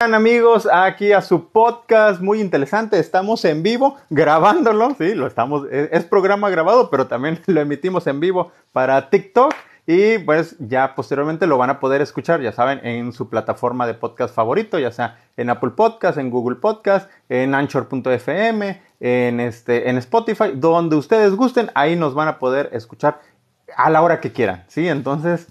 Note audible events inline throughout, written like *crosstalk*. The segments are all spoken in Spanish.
amigos aquí a su podcast muy interesante. Estamos en vivo grabándolo, sí, lo estamos, es, programa grabado, pero también *laughs* lo emitimos en vivo para TikTok y pues ya posteriormente lo van a poder escuchar, ya saben, en su plataforma de podcast favorito, ya sea en Apple Podcast, en Google Podcast, en Anchor.fm, en este, en Spotify, donde ustedes gusten, ahí nos van a poder escuchar a la hora que quieran, sí. Entonces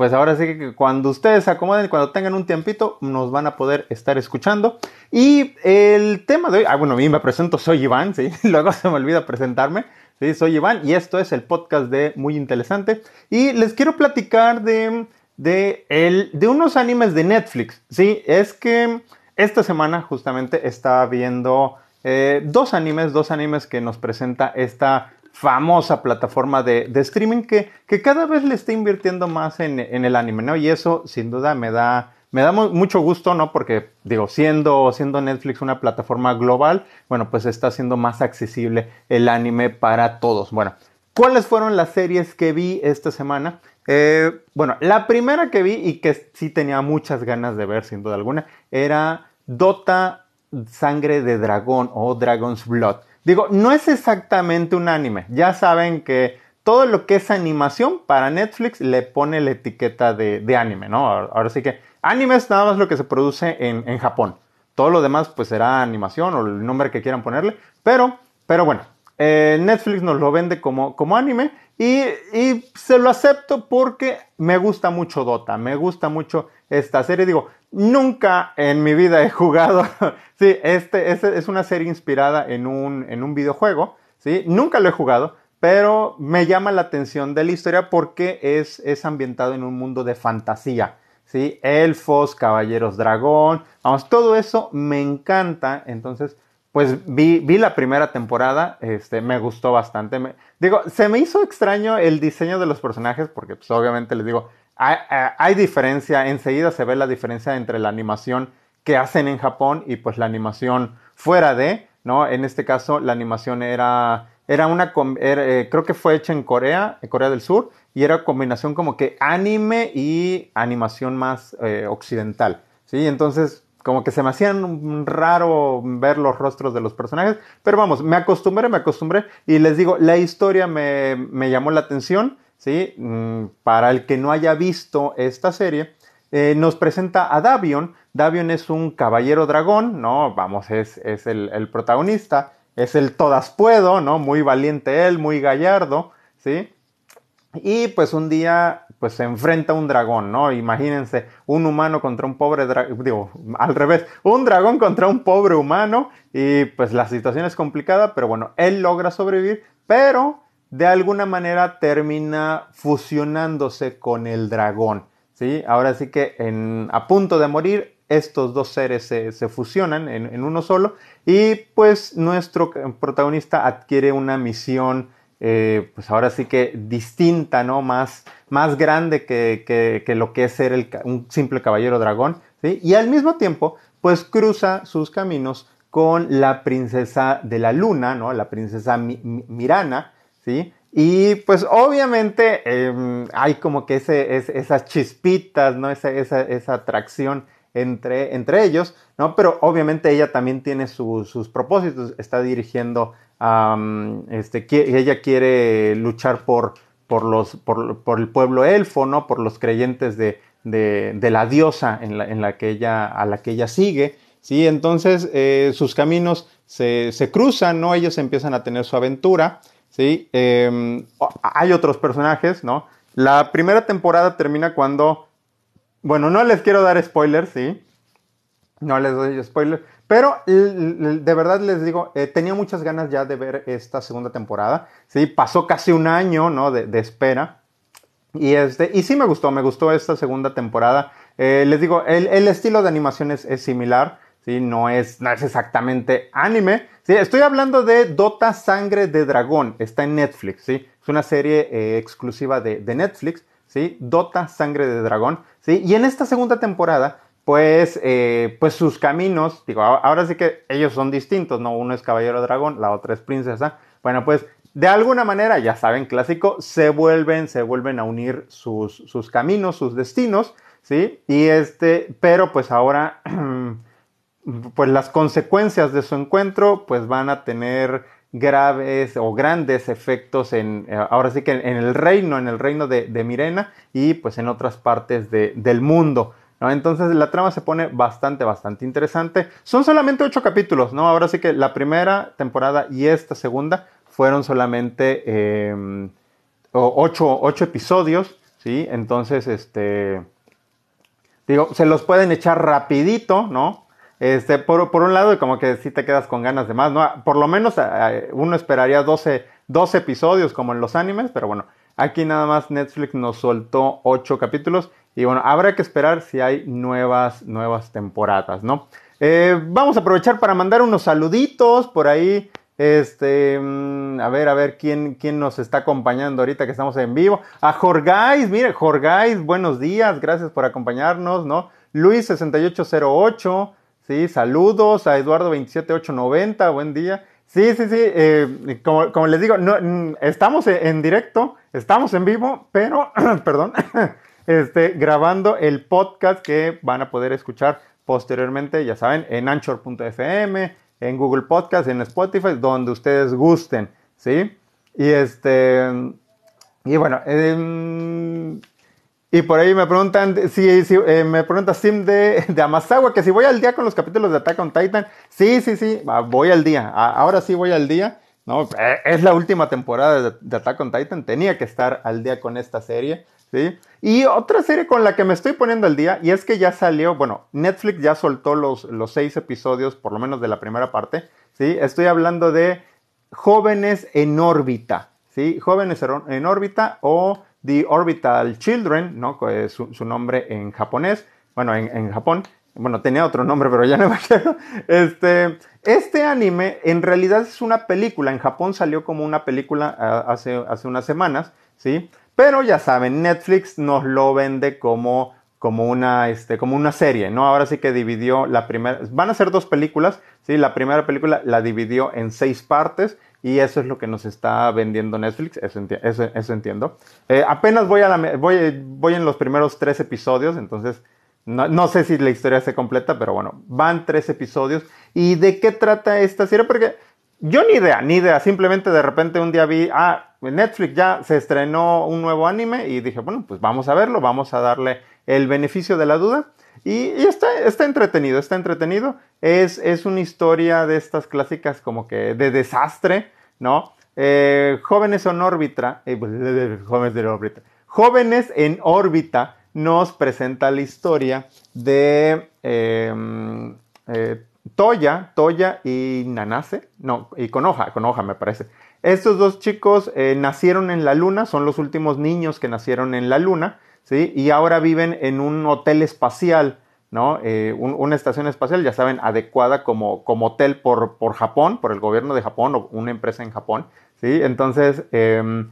pues ahora sí que cuando ustedes se acomoden, cuando tengan un tiempito, nos van a poder estar escuchando. Y el tema de hoy, ah, bueno, a mí me presento, soy Iván, *laughs* ¿sí? Luego se me olvida presentarme. Sí, soy Iván y esto es el podcast de Muy Interesante. Y les quiero platicar de, de, el, de unos animes de Netflix. Sí, es que esta semana justamente estaba viendo eh, dos animes, dos animes que nos presenta esta famosa plataforma de, streaming que, que, cada vez le está invirtiendo más en, el anime, ¿no? Y eso sin duda me da, me da mucho gusto, ¿no? Porque digo, siendo, siendo Netflix una plataforma global, bueno, pues está haciendo más accesible el anime para todos. Bueno, ¿cuáles fueron las series que vi esta semana? Eh, bueno, la primera que vi y que sí tenía muchas ganas de ver, sin duda alguna, era Dota Sangre de Dragón o Dragon's Blood. Digo, no es exactamente un anime. Ya saben que todo lo que es animación para Netflix le pone la etiqueta de, anime, ¿no? Ahora, sí que anime es nada más lo que se produce en, Japón. Todo lo demás pues será animación o el nombre que quieran ponerle. Pero, pero bueno, eh, Netflix nos lo vende como, como anime y, y, se lo acepto porque me gusta mucho Dota, me gusta mucho esta serie. Digo, nunca en mi vida he jugado. *laughs* sí, este, es una serie inspirada en un, en un videojuego. Sí, nunca lo he jugado, pero me llama la atención de la historia porque es, es ambientado en un mundo de fantasía. ¿sí? Elfos, caballeros dragón, vamos, todo eso me encanta. Entonces, pues vi, vi la primera temporada, este, me gustó bastante. digo, se me hizo extraño el diseño de los personajes porque pues obviamente les digo, hay, diferencia, enseguida se ve la diferencia entre la animación que hacen en Japón y pues la animación fuera de, ¿no? En este caso la animación era, era una, eh, creo que fue hecha en Corea, en Corea del Sur, y era combinación como que anime y animación más eh, occidental, ¿sí? Entonces como que se me hacían raro ver los rostros de los personajes, pero vamos, me acostumbré, me acostumbré, y les digo, la historia me, me llamó la atención, ¿sí? Mm, para el que no haya visto esta serie, eh, nos presenta a Davion. Davion es un caballero dragón, ¿no? Vamos, es, el, protagonista, es el todas puedo, ¿no? Muy valiente él, muy gallardo, ¿sí? Y pues un día pues se enfrenta a un dragón, ¿no? Imagínense, un humano contra un pobre dragón, digo, al revés, un dragón contra un pobre humano y pues la situación es complicada, pero bueno, él logra sobrevivir, pero de alguna manera termina fusionándose con el dragón. ¿sí? Ahora sí que a punto de morir, estos dos seres se, fusionan en, uno solo y pues nuestro protagonista adquiere una misión, eh, pues ahora sí que distinta, ¿no? Más, más grande que, lo que es ser un simple caballero dragón, ¿sí? Y al mismo tiempo, pues cruza sus caminos con la princesa de la luna, ¿no? La princesa Mirana, ¿sí? Y pues obviamente em, hay como que esas chispitas, ¿no? Esa, esa, esa atracción entre, entre, ellos, ¿no? Pero obviamente ella también tiene sus propósitos, está dirigiendo, este, ella quiere luchar por, por, los, por, el pueblo elfo, ¿no? Por los creyentes de, de, de la diosa en la, en la, que ella, a la que ella sigue, ¿sí? Entonces eh, sus caminos se, se cruzan, ¿no? Ellos empiezan a tener su aventura. ¿Sí? Em, hay otros personajes, ¿no? La primera temporada termina cuando, bueno, no les quiero dar spoilers, ¿sí? No les doy spoilers, pero de verdad les digo, eh, tenía muchas ganas ya de ver esta segunda temporada, ¿sí? Pasó casi un año, ¿no? De, espera. Y, este, y sí me gustó, me gustó esta segunda temporada. Eh, les digo, el, estilo de animación es, es similar, ¿sí? No es, no es exactamente anime, ¿sí? Estoy hablando de Dota Sangre de Dragón, está en Netflix, ¿sí? Es una serie eh, exclusiva de, Netflix, ¿sí? Dota Sangre de Dragón, ¿sí? Y en esta segunda temporada, pues, eh, pues sus caminos, digo, ahora sí que ellos son distintos, ¿no? Uno es Caballero Dragón, la otra es Princesa. Bueno, pues de alguna manera, ya saben, clásico, se vuelven, se vuelven a unir sus, sus caminos, sus destinos, ¿sí? Y este, pero pues ahora, *clears throat* pues las consecuencias de su encuentro, pues van a tener graves o grandes efectos en, eh, ahora sí que en, el reino, en el reino de, Mirena y pues en otras partes del mundo. Entonces la trama se pone bastante, bastante interesante. Son solamente ocho capítulos, ¿no? Ahora sí que la primera temporada y esta segunda fueron solamente em, ocho, ocho, episodios, ¿sí? Entonces, este, digo, se los pueden echar rapidito, ¿no? Este, por, por un lado, como que si te quedas con ganas de más, ¿no? Por lo menos uno esperaría 12, 12 episodios como en los animes, pero bueno, aquí nada más Netflix nos soltó 8 capítulos y bueno, habrá que esperar si hay nuevas, nuevas temporadas, ¿no? Eh, vamos a aprovechar para mandar unos saluditos por ahí. Este, mm, a ver, a ver quién, quién nos está acompañando ahorita que estamos en vivo. A Jorgais, mire, Jorgais, buenos días, gracias por acompañarnos, ¿no? Luis6808, Sí, saludos a Eduardo27890, buen día. Sí, sí, sí, eh, como, les digo, no, estamos en directo, estamos en vivo, pero, *clears throat* perdón, *clears throat* este, grabando el podcast que van a poder escuchar posteriormente, ya saben, en anchor.fm, en Google Podcast, en Spotify, donde ustedes gusten, ¿sí? Y este, y bueno, eh, y por ahí me preguntan, si, eh, me pregunta Sim de, de que si voy al día con los capítulos de Attack on Titan. Sí, sí, sí, voy al día. ahora sí voy al día. No, eh, es la última temporada de, Attack on Titan. Tenía que estar al día con esta serie. ¿sí? Y otra serie con la que me estoy poniendo al día, y es que ya salió, bueno, Netflix ya soltó los, los seis episodios, por lo menos de la primera parte. ¿sí? Estoy hablando de Jóvenes en órbita. ¿sí? Jóvenes en órbita o The Orbital Children, ¿no? Es su, nombre en japonés, bueno, en, Japón, bueno, tenía otro nombre, pero ya no me acuerdo. Este, este anime en realidad es una película, en Japón salió como una película hace, hace unas semanas, ¿sí? Pero ya saben, Netflix nos lo vende como, como, una, este, como una serie, ¿no? Ahora sí que dividió la primera, van a ser dos películas, ¿sí? La primera película la dividió en seis partes y eso es lo que nos está vendiendo Netflix, eso, eso, entiendo. Eh, apenas voy, a la, voy, voy en los primeros tres episodios, entonces no, no, sé si la historia se completa, pero bueno, van tres episodios. ¿Y de qué trata esta serie? Porque yo ni idea, ni idea, simplemente de repente un día vi, ah, Netflix ya se estrenó un nuevo anime y dije, bueno, pues vamos a verlo, vamos a darle el beneficio de la duda. Y, está, está, entretenido, está entretenido. Es, es, una historia de estas clásicas como que de desastre, ¿no? Eh, jóvenes en órbita, eh, *laughs* jóvenes de órbita, jóvenes en órbita nos presenta la historia de em, eh, Toya, Toya y Nanase, no, y Konoha, Konoha me parece. Estos dos chicos nacieron en la luna, son los últimos niños que nacieron en la luna, Y ahora viven en un hotel espacial, ¿no? Eh, una estación espacial, ya saben, adecuada como, como hotel por, por, Japón, por el gobierno de Japón o una empresa en Japón, ¿sí? Entonces, em,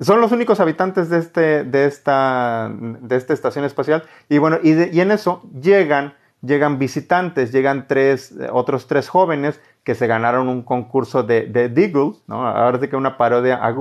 son los únicos habitantes de, este, de, esta, de esta estación espacial y bueno, y, y en eso llegan, llegan visitantes, llegan tres, otros tres jóvenes que se ganaron un concurso de, de Deagle, ¿no? Ahora sí que una parodia a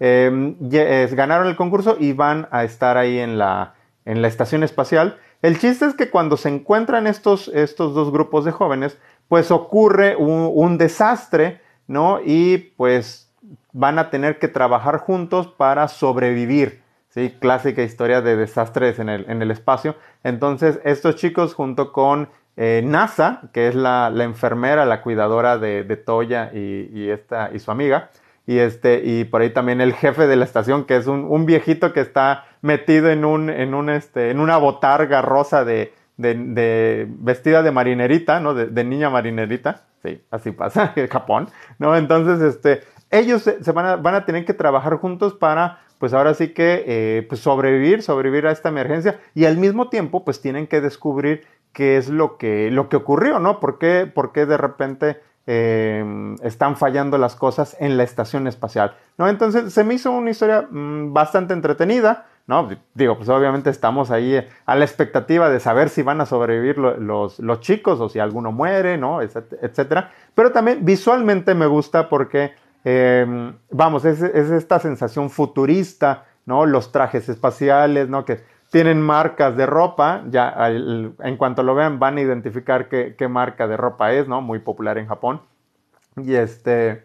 Em, ganaron el concurso y van a estar ahí en la, en la estación espacial. El chiste es que cuando se encuentran estos, estos dos grupos de jóvenes, pues ocurre un, desastre, ¿no? Y pues van a tener que trabajar juntos para sobrevivir. ¿sí? Clásica historia de desastres en el, en el espacio. Entonces, estos chicos junto con eh, NASA, que es la, enfermera, la cuidadora de, Toya y, esta, y su amiga, y, este, y por ahí también el jefe de la estación, que es un, viejito que está metido en, un, en, un, este, en una botarga rosa de, de, vestida de marinerita, ¿no? De, niña marinerita. Sí, así pasa *laughs* en Japón, ¿no? Entonces, este, ellos se, van, a, van, a, tener que trabajar juntos para, pues ahora sí que, eh, pues sobrevivir, sobrevivir a esta emergencia y al mismo tiempo, pues tienen que descubrir qué es lo que, lo que ocurrió, ¿no? ¿Por qué, por qué de repente eh, están fallando las cosas en la estación espacial. ¿no? Entonces se me hizo una historia mm, bastante entretenida. ¿no? Digo, pues obviamente estamos ahí eh, a la expectativa de saber si van a sobrevivir los, los, chicos o si alguno muere, ¿no? etcétera. Pero también visualmente me gusta porque, em, vamos, es, esta sensación futurista, ¿no? Los trajes espaciales, ¿no? Que tienen marcas de ropa, ya en cuanto lo vean van a identificar qué, marca de ropa es, ¿no? Muy popular en Japón. Y este...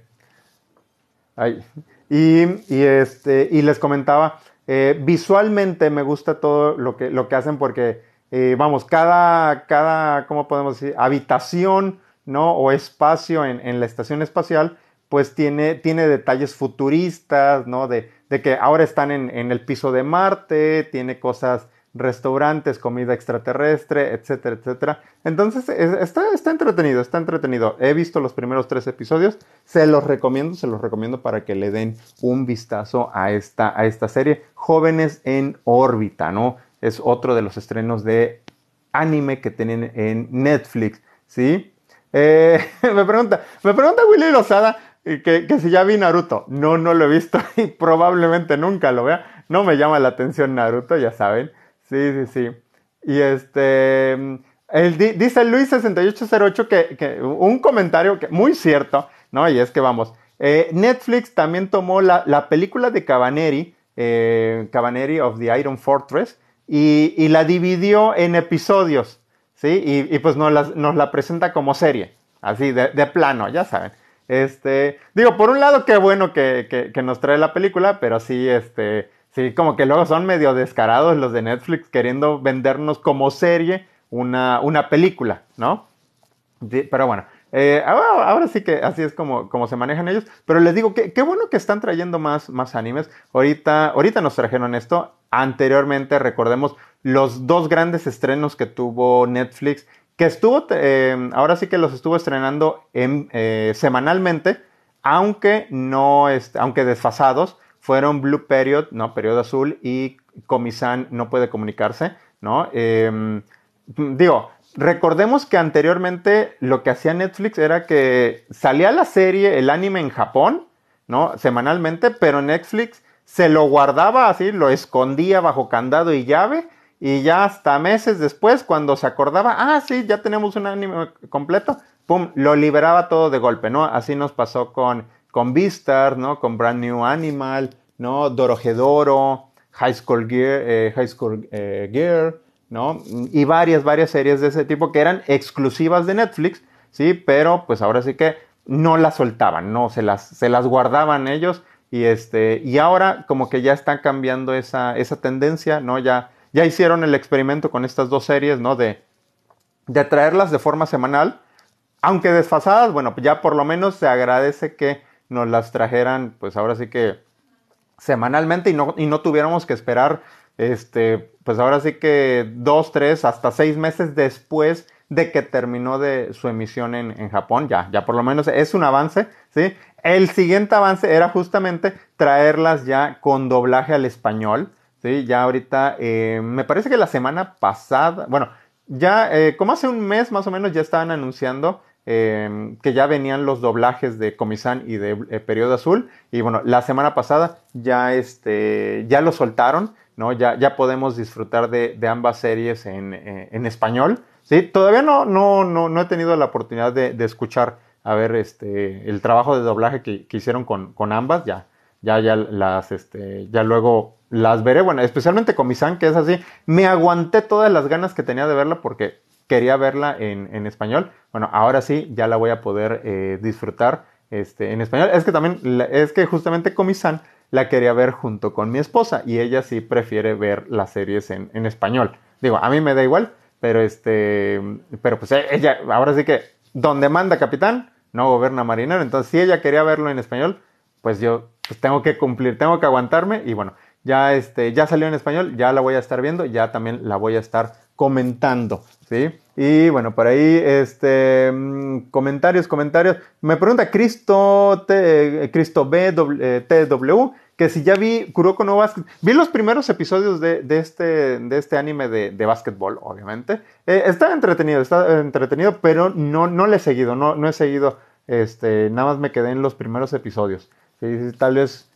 y, y, este, y les comentaba, eh, visualmente me gusta todo lo que, lo que hacen porque, eh, vamos, cada, cada, ¿cómo podemos decir? Habitación, ¿no? O espacio en, en la estación espacial, pues tiene, tiene detalles futuristas, ¿no? De, de que ahora están en, en, el piso de Marte, tiene cosas restaurantes, comida extraterrestre, etcétera, etcétera. Entonces, está, está entretenido, está entretenido. He visto los primeros tres episodios, se los recomiendo, se los recomiendo para que le den un vistazo a esta, a esta serie. Jóvenes en órbita, ¿no? Es otro de los estrenos de anime que tienen en Netflix, ¿sí? Eh, *laughs* me pregunta, me pregunta Willy Lozada que, que si ya vi Naruto. No, no lo he visto *laughs* y probablemente nunca lo vea. No me llama la atención Naruto, ya saben. Sí, sí, sí. Y este, el, dice Luis6808 que, que, un comentario que, muy cierto, ¿no? Y es que vamos, eh, Netflix también tomó la, la película de Cabaneri, eh, Cabaneri of the Iron Fortress, y, y la dividió en episodios, ¿sí? Y, y pues nos la, nos la, presenta como serie, así, de, de, plano, ya saben. Este, digo, por un lado, qué bueno que, que, nos trae la película, pero sí, este, Sí, como que luego son medio descarados los de Netflix queriendo vendernos como serie una, una película, ¿no? pero bueno, eh, ahora, sí que así es como, como se manejan ellos. Pero les digo, que, qué bueno que están trayendo más, más animes. Ahorita, ahorita nos trajeron esto. Anteriormente, recordemos los dos grandes estrenos que tuvo Netflix, que estuvo, eh, ahora sí que los estuvo estrenando en, eh, semanalmente, aunque no, aunque desfasados fueron Blue Period, ¿no? Periodo azul y Comisan no puede comunicarse, ¿no? Eh, digo, recordemos que anteriormente lo que hacía Netflix era que salía la serie, el anime en Japón, ¿no? Semanalmente, pero Netflix se lo guardaba así, lo escondía bajo candado y llave y ya hasta meses después, cuando se acordaba, ah, sí, ya tenemos un anime completo, pum, lo liberaba todo de golpe, ¿no? Así nos pasó con con Vistar, ¿no? Con Brand New Animal, ¿no? Dorohedoro, High School Gear, eh, High School eh, Gear, ¿no? Y varias, varias series de ese tipo que eran exclusivas de Netflix, ¿sí? Pero pues ahora sí que no las soltaban, ¿no? Se las, se las guardaban ellos y este, y ahora como que ya están cambiando esa, esa tendencia, ¿no? Ya, ya hicieron el experimento con estas dos series, ¿no? De, de traerlas de forma semanal, aunque desfasadas, bueno, ya por lo menos se agradece que nos las trajeran, pues ahora sí que semanalmente y no, y no tuviéramos que esperar, este, pues ahora sí que dos, tres, hasta seis meses después de que terminó de su emisión en, en, Japón, ya, ya por lo menos es un avance, ¿sí? El siguiente avance era justamente traerlas ya con doblaje al español, ¿sí? Ya ahorita, eh, me parece que la semana pasada, bueno, ya eh, como hace un mes más o menos ya estaban anunciando Em, que ya venían los doblajes de Comisán y de eh, Periodo Azul. Y bueno, la semana pasada ya, este, ya lo soltaron, ¿no? Ya, ya podemos disfrutar de, ambas series en, eh, en, español. ¿sí? Todavía no, no, no, no he tenido la oportunidad de, de, escuchar, a ver, este, el trabajo de doblaje que, que hicieron con, con, ambas. Ya, ya, ya las, este, ya luego las veré. Bueno, especialmente Comisán, que es así. Me aguanté todas las ganas que tenía de verla porque quería verla en, en español. Bueno, ahora sí, ya la voy a poder eh, disfrutar este, en español. Es que también, es que justamente Comisan la quería ver junto con mi esposa y ella sí prefiere ver las series en, en español. Digo, a mí me da igual, pero este, pero pues ella, ahora sí que, donde manda capitán, no gobierna marinero. Entonces, si ella quería verlo en español, pues yo pues tengo que cumplir, tengo que aguantarme y bueno, ya este, ya salió en español, ya la voy a estar viendo, ya también la voy a estar comentando, ¿sí? Y bueno, por ahí, este, mm, comentarios, comentarios. Me pregunta Cristo, T, Cristo B, eh, TW, que si ya vi Kuroko no Basket. Vi los primeros episodios de, de este, de este anime de, de básquetbol, obviamente. Eh, está entretenido, está entretenido, pero no, no le he seguido, no, no he seguido, este, nada más me quedé en los primeros episodios. ¿sí? Tal vez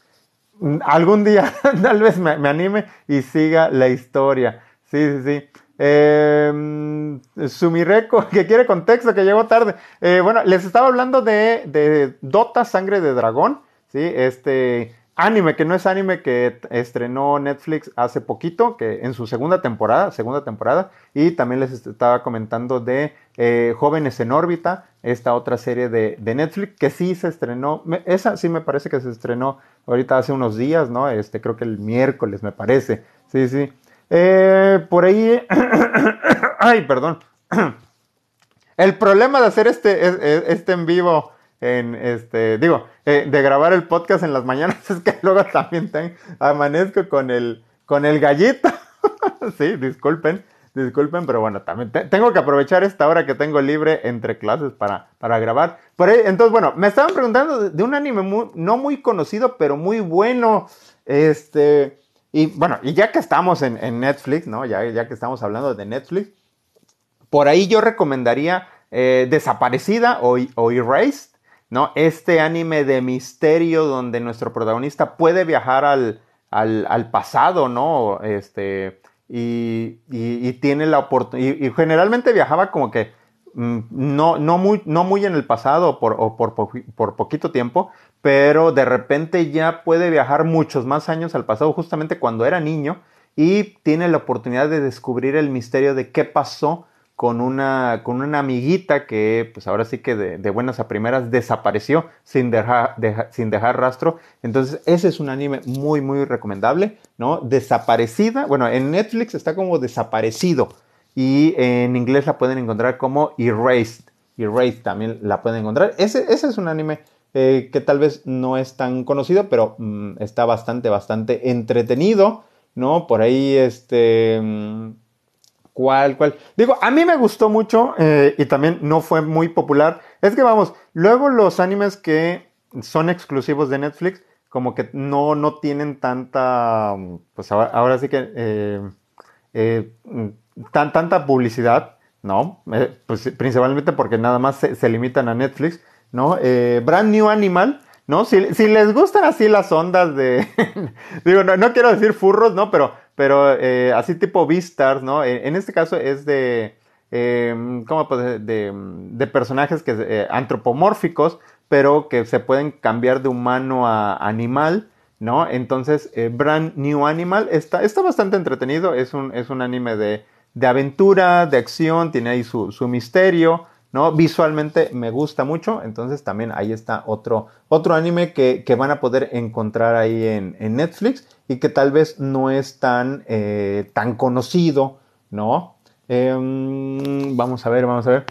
algún día, *laughs* tal vez me, me anime y siga la historia. Sí, sí, sí. Eh, Sumireco, *laughs* que quiere contexto, que llegó tarde. Eh, bueno, les estaba hablando de, de, Dota Sangre de Dragón. ¿sí? Este anime que no es anime que estrenó Netflix hace poquito, que en su segunda temporada, segunda temporada, y también les estaba comentando de eh, Jóvenes en órbita, esta otra serie de, Netflix que sí se estrenó, esa sí me parece que se estrenó ahorita hace unos días, ¿no? Este creo que el miércoles me parece, sí, sí. Eh, por ahí, *coughs* ay, perdón. *coughs* El problema de hacer este, este en vivo en este, digo, eh, de grabar el podcast en las mañanas *laughs* es que luego también amanezco con el, con el gallito. *laughs* sí, disculpen, disculpen, pero bueno, también tengo que aprovechar esta hora que tengo libre entre clases para, para grabar. Por ahí, entonces, bueno, me estaban preguntando de, un anime no muy conocido, pero muy bueno. Este, y bueno, y ya que estamos en, Netflix, ¿no? Ya, ya que estamos hablando de Netflix, por ahí yo recomendaría eh, Desaparecida o, o Erased. ¿no? Este anime de misterio donde nuestro protagonista puede viajar al, al, pasado, ¿no? Este, y, y, tiene la oportunidad, y, generalmente viajaba como que mm, no, no, muy, no muy en el pasado por, o por, por, poquito tiempo, pero de repente ya puede viajar muchos más años al pasado, justamente cuando era niño, y tiene la oportunidad de descubrir el misterio de qué pasó con una, con una amiguita que pues ahora sí que de, buenas a primeras desapareció sin dejar, sin dejar rastro. Entonces ese es un anime muy muy recomendable, ¿no? Desaparecida, bueno, en Netflix está como desaparecido y en inglés la pueden encontrar como Erased. Erased también la pueden encontrar. Ese, ese es un anime eh, que tal vez no es tan conocido, pero mm, está bastante, bastante entretenido, ¿no? Por ahí este... Mm, ¿Cuál, cuál? Digo, a mí me gustó mucho eh, y también no fue muy popular. Es que vamos, luego los animes que son exclusivos de Netflix, como que no, no tienen tanta, pues ahora, sí que, eh, eh, tan, tanta publicidad, ¿no? pues principalmente porque nada más se, limitan a Netflix, ¿no? Brand New Animal, ¿no? Si, les gustan así las ondas de, *laughs* digo, no, no quiero decir furros, ¿no? Pero pero eh, así tipo Beastars, ¿no? En, este caso es de, eh, ¿cómo puede de, de, personajes que, eh, antropomórficos, pero que se pueden cambiar de humano a animal, ¿no? Entonces, Brand New Animal está, está bastante entretenido, es un, es un anime de, de aventura, de acción, tiene ahí su, su misterio, ¿no? Visualmente me gusta mucho, entonces también ahí está otro, otro anime que, van a poder encontrar ahí en, Netflix y que tal vez no es tan, eh, tan conocido, ¿no? Em, vamos a ver, vamos a ver.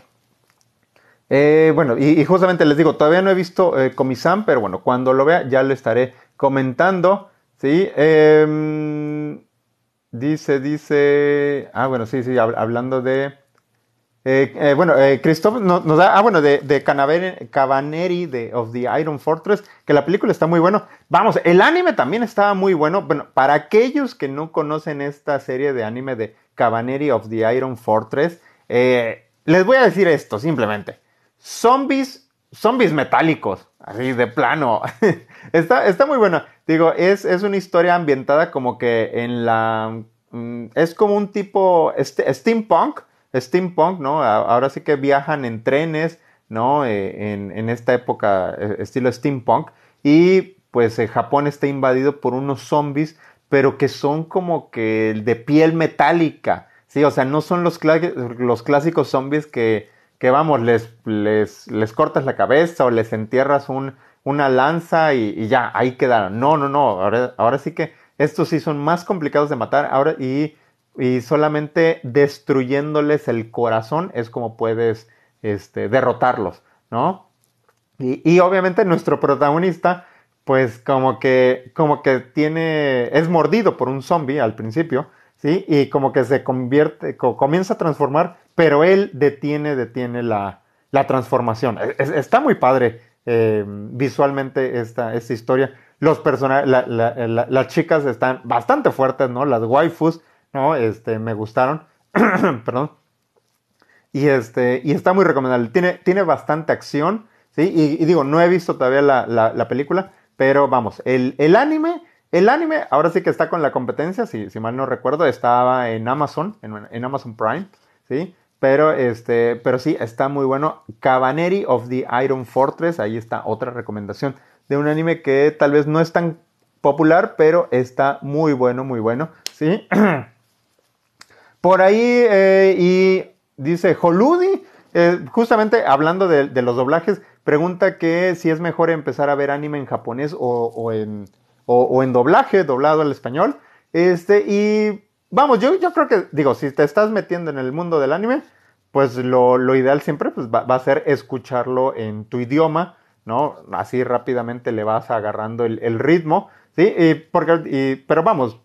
Eh, bueno, y, justamente les digo, todavía no he visto eh, Comisan, pero bueno, cuando lo vea ya lo estaré comentando, ¿sí? Em, dice, dice, ah, bueno, sí, sí, hablando de... Eh, eh, bueno, eh, Christoph nos, da, ah, bueno, de, de Cabaneri de of the Iron Fortress, que la película está muy bueno. Vamos, el anime también estaba muy bueno. Bueno, para aquellos que no conocen esta serie de anime de Cabaneri of the Iron Fortress, les voy a decir esto simplemente. Zombies, zombies metálicos, así de plano. *laughs* está, está muy bueno. Digo, es, es una historia ambientada como que en la... Mm, es como un tipo este, steampunk steampunk, ¿no? Ahora sí que viajan en trenes, ¿no? Eh, en, esta época, eh, estilo steampunk. Y pues eh, Japón está invadido por unos zombies, pero que son como que de piel metálica, ¿sí? O sea, no son los, los clásicos zombies que, que vamos, les, les, les, cortas la cabeza o les entierras un, una lanza y, ya, ahí quedaron. No, no, no, ahora, ahora sí que estos sí son más complicados de matar ahora y y solamente destruyéndoles el corazón es como puedes este, derrotarlos, ¿no? Y, obviamente nuestro protagonista, pues como que, como que tiene, es mordido por un zombie al principio, ¿sí? Y como que se convierte, comienza a transformar, pero él detiene, detiene la, transformación. está muy padre eh, visualmente esta, esta historia. Los personajes, las chicas están bastante fuertes, ¿no? Las waifus ¿no? Este, me gustaron, *clears throat* perdón. Y, este, y está muy recomendable. Tiene, tiene bastante acción, ¿sí? Y, digo, no he visto todavía la, película, pero vamos, el, anime, el anime ahora sí que está con la competencia, si, si mal no recuerdo, estaba en Amazon, en, Amazon Prime, ¿sí? Pero, este, pero sí, está muy bueno. Cabaneri of the Iron Fortress, ahí está otra recomendación de un anime que tal vez no es tan popular, pero está muy bueno, muy bueno, ¿sí? *clears throat* Por ahí, eh, y dice Holudi, eh, justamente hablando de, los doblajes, pregunta que si es mejor empezar a ver anime en japonés o, en, o, en doblaje, doblado al español. Este, y vamos, yo, yo creo que, digo, si te estás metiendo en el mundo del anime, pues lo, ideal siempre pues, va, a ser escucharlo en tu idioma, ¿no? Así rápidamente le vas agarrando el, ritmo, ¿sí? Y porque, pero vamos,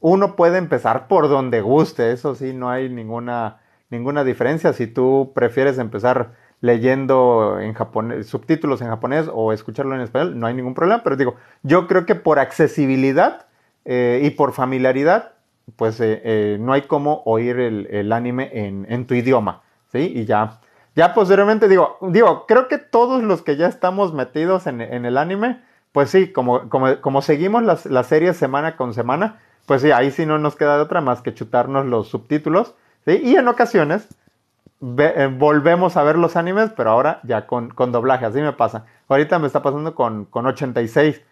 uno puede empezar por donde guste, eso sí, no hay ninguna, ninguna diferencia. Si tú prefieres empezar leyendo en japonés, subtítulos en japonés o escucharlo en español, no hay ningún problema, pero digo, yo creo que por accesibilidad eh, y por familiaridad, pues eh, eh, no hay como oír el, anime en, tu idioma, ¿sí? Y ya, ya posteriormente digo, digo, creo que todos los que ya estamos metidos en, el anime, pues sí, como, como, seguimos las, las, series semana con semana, pues sí, ahí sí no nos queda de otra más que chutarnos los subtítulos, ¿sí? Y en ocasiones eh, volvemos a ver los animes, pero ahora ya con, con, doblaje, así me pasa. Ahorita me está pasando con, con 86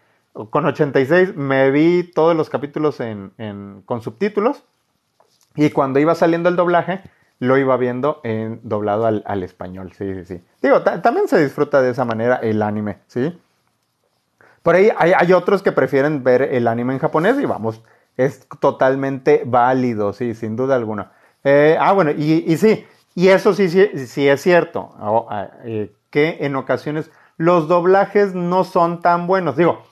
con 86 me vi todos los capítulos en, con subtítulos y cuando iba saliendo el doblaje lo iba viendo en doblado al, español, sí, sí, sí. Digo, también se disfruta de esa manera el anime, ¿sí? Por ahí hay, otros que prefieren ver el anime en japonés y vamos, es totalmente válido, sí, sin duda alguna. Eh, ah, bueno, y, sí, y eso sí, sí, sí es cierto, ah, eh, que en ocasiones los doblajes no son tan buenos. Digo,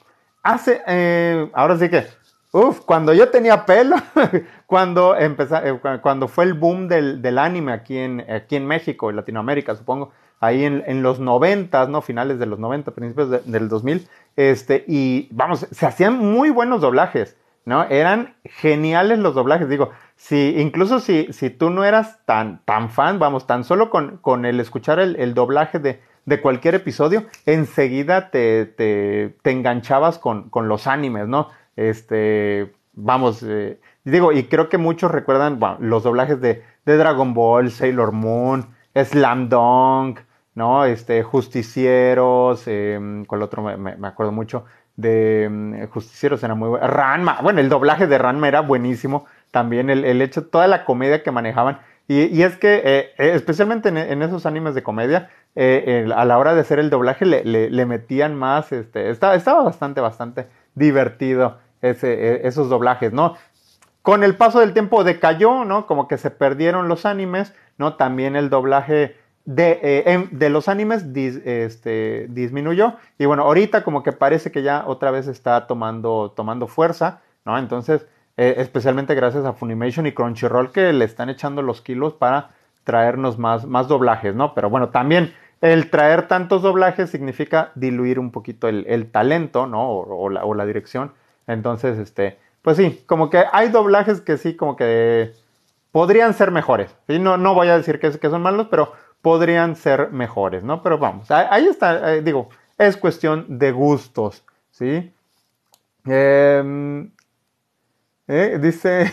hace, eh, ahora sí que, uff, cuando yo tenía pelo, *laughs* cuando, empezó, cuando fue el boom del, anime aquí en, aquí en México y Latinoamérica, supongo, ahí en, los 90, ¿no? Finales de los 90, principios del 2000, este, y vamos, se hacían muy buenos doblajes, ¿no? Eran geniales los doblajes, digo, si, incluso si, si tú no eras tan, tan fan, vamos, tan solo con, con el escuchar el doblaje de de cualquier episodio, enseguida te, te, enganchabas con, los animes, ¿no? Este, vamos, eh, digo, y creo que muchos recuerdan los doblajes de, Dragon Ball, Sailor Moon, Slam Dunk, ¿no? Este, Justicieros, em, con el otro me, acuerdo mucho de em, Justicieros era muy bueno. Ranma, bueno, el doblaje de Ranma era buenísimo. También el, el hecho, toda la comedia que manejaban. Y, es que, eh, eh, especialmente en, esos animes de comedia, eh, a la hora de hacer el doblaje le, metían más, este, estaba, estaba, bastante, bastante divertido ese, e, esos doblajes, ¿no? Con el paso del tiempo decayó, ¿no? Como que se perdieron los animes, ¿no? También el doblaje de, de los animes este, disminuyó. Y bueno, ahorita como que parece que ya otra vez está tomando, tomando fuerza, ¿no? Entonces, eh, especialmente gracias a Funimation y Crunchyroll que le están echando los kilos para traernos más, más doblajes, ¿no? Pero bueno, también el traer tantos doblajes significa diluir un poquito el, talento, ¿no? O, la, dirección. Entonces, este, pues sí, como que hay doblajes que sí, como que podrían ser mejores. ¿sí? No, no voy a decir que, que son malos, pero podrían ser mejores, ¿no? Pero vamos, ahí está, eh, digo, es cuestión de gustos, ¿sí? Eh, ¿Eh? Dice.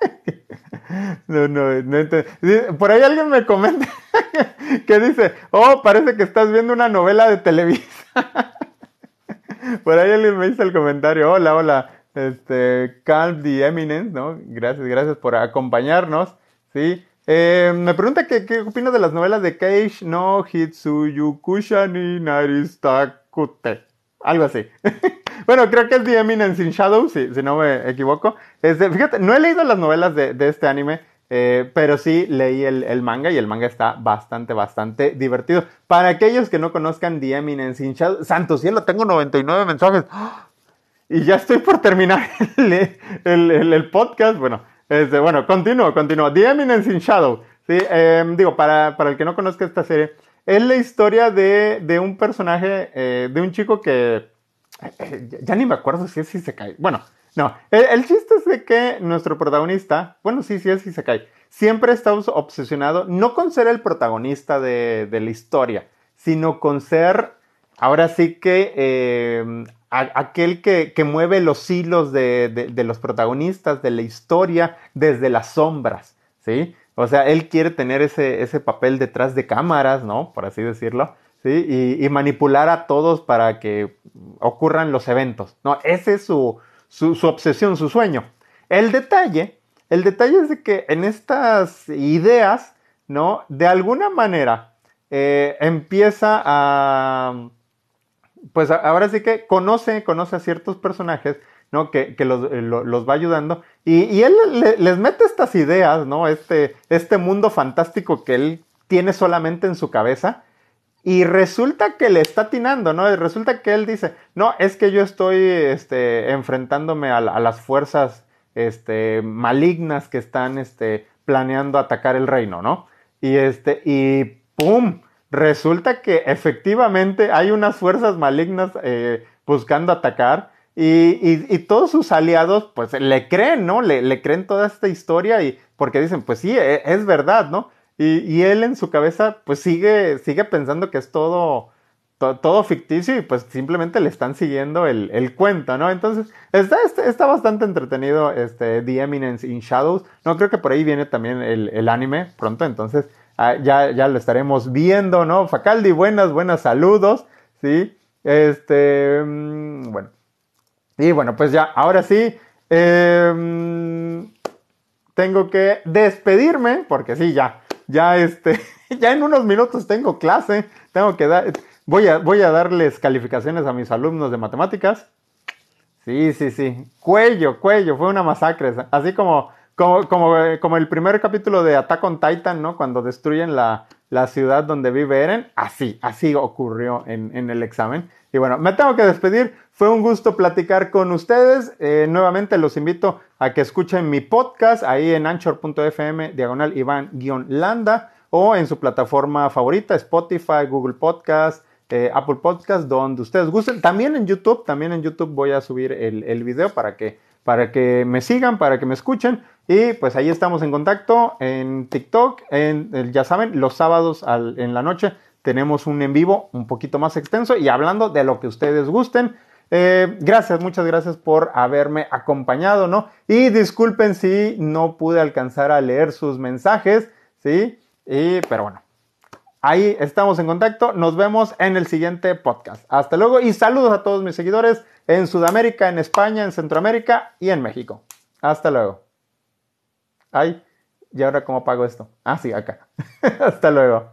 *laughs* no, no, no Por ahí alguien me comenta *laughs* que dice: Oh, parece que estás viendo una novela de Televisa. *laughs* Por ahí alguien me hizo el comentario: Hola, hola. Este, Calm the Eminence, ¿no? Gracias, gracias por acompañarnos. Sí. Eh, me pregunta qué, qué opino de las novelas de Keish no Hitsuyukusha ni Naristakute. Algo así. *laughs* Bueno, creo que es The Eminence in Shadow, si, no me equivoco. Este, fíjate, no he leído las novelas de, este anime, eh, pero sí leí el, manga y el manga está bastante, bastante divertido. Para aquellos que no conozcan The Eminence in Shadow, santo cielo, tengo 99 mensajes. *gasps* Y ya estoy por terminar *laughs* el, podcast. Bueno, este, bueno, continúo, continúo. The Eminence in Shadow. ¿sí? Em, digo, para, para el que no conozca esta serie, es la historia de, un personaje, eh, de un chico que ya, ni me acuerdo si es si se cae. Bueno, no. El, chiste es de que nuestro protagonista, bueno, sí, sí es si se cae. Siempre está obsesionado no con ser el protagonista de, la historia, sino con ser, ahora sí que, aquel que, mueve los hilos de, los protagonistas de la historia desde las sombras, ¿sí? O sea, él quiere tener ese, ese papel detrás de cámaras, ¿no? Por así decirlo ¿sí? Y, manipular a todos para que ocurran los eventos. No, ese es su, obsesión, su sueño. El detalle, el detalle es de que en estas ideas, ¿no? De alguna manera eh, empieza a, pues ahora sí que conoce, conoce a ciertos personajes, ¿no? Que, los, eh, va ayudando. Y, él les mete estas ideas, ¿no? Este, este mundo fantástico que él tiene solamente en su cabeza y resulta que le está atinando, ¿no? Y resulta que él dice, no, es que yo estoy este, enfrentándome a, las fuerzas este, malignas que están este, planeando atacar el reino, ¿no? Y, este, y ¡pum! Resulta que efectivamente hay unas fuerzas malignas eh, buscando atacar y, y, todos sus aliados pues le creen, ¿no? Le, le, creen toda esta historia y porque dicen, pues sí, e, es verdad, ¿no? Y, él en su cabeza pues sigue, sigue pensando que es todo, todo ficticio y pues simplemente le están siguiendo el, el cuento, ¿no? Entonces está, está, bastante entretenido este The Eminence in Shadows. No, creo que por ahí viene también el, el anime pronto, entonces ah, ya, ya lo estaremos viendo, ¿no? Facaldi, buenas, buenas saludos, ¿sí? Este, mm, bueno. Y bueno, pues ya, ahora sí, em, tengo que despedirme, porque sí, ya, ya este, *laughs* ya en unos minutos tengo clase, tengo que dar, voy a, voy a darles calificaciones a mis alumnos de matemáticas. Sí, sí, sí, cuello, cuello, fue una masacre, así como, como, como, el primer capítulo de Attack on Titan, ¿no? Cuando destruyen la, la ciudad donde vive Eren, así, así ocurrió en, en el examen. Y bueno, me tengo que despedir. Fue un gusto platicar con ustedes. Eh, nuevamente los invito a que escuchen mi podcast ahí en anchor.fm diagonal Iván-Landa o en su plataforma favorita, Spotify, Google Podcast, eh, Apple Podcast, donde ustedes gusten. También en YouTube, también en YouTube voy a subir el, el video para que, para que me sigan, para que me escuchen. Y pues ahí estamos en contacto en TikTok, en, ya saben, los sábados en la noche tenemos un en vivo un poquito más extenso y hablando de lo que ustedes gusten. Eh, gracias, muchas gracias por haberme acompañado, ¿no? Y disculpen si no pude alcanzar a leer sus mensajes, ¿sí? Y, pero bueno, ahí estamos en contacto. Nos vemos en el siguiente podcast. Hasta luego y saludos a todos mis seguidores en Sudamérica, en España, en Centroamérica y en México. Hasta luego. Ay, ¿y ahora cómo pago esto? Ah, sí, acá. *laughs* Hasta luego.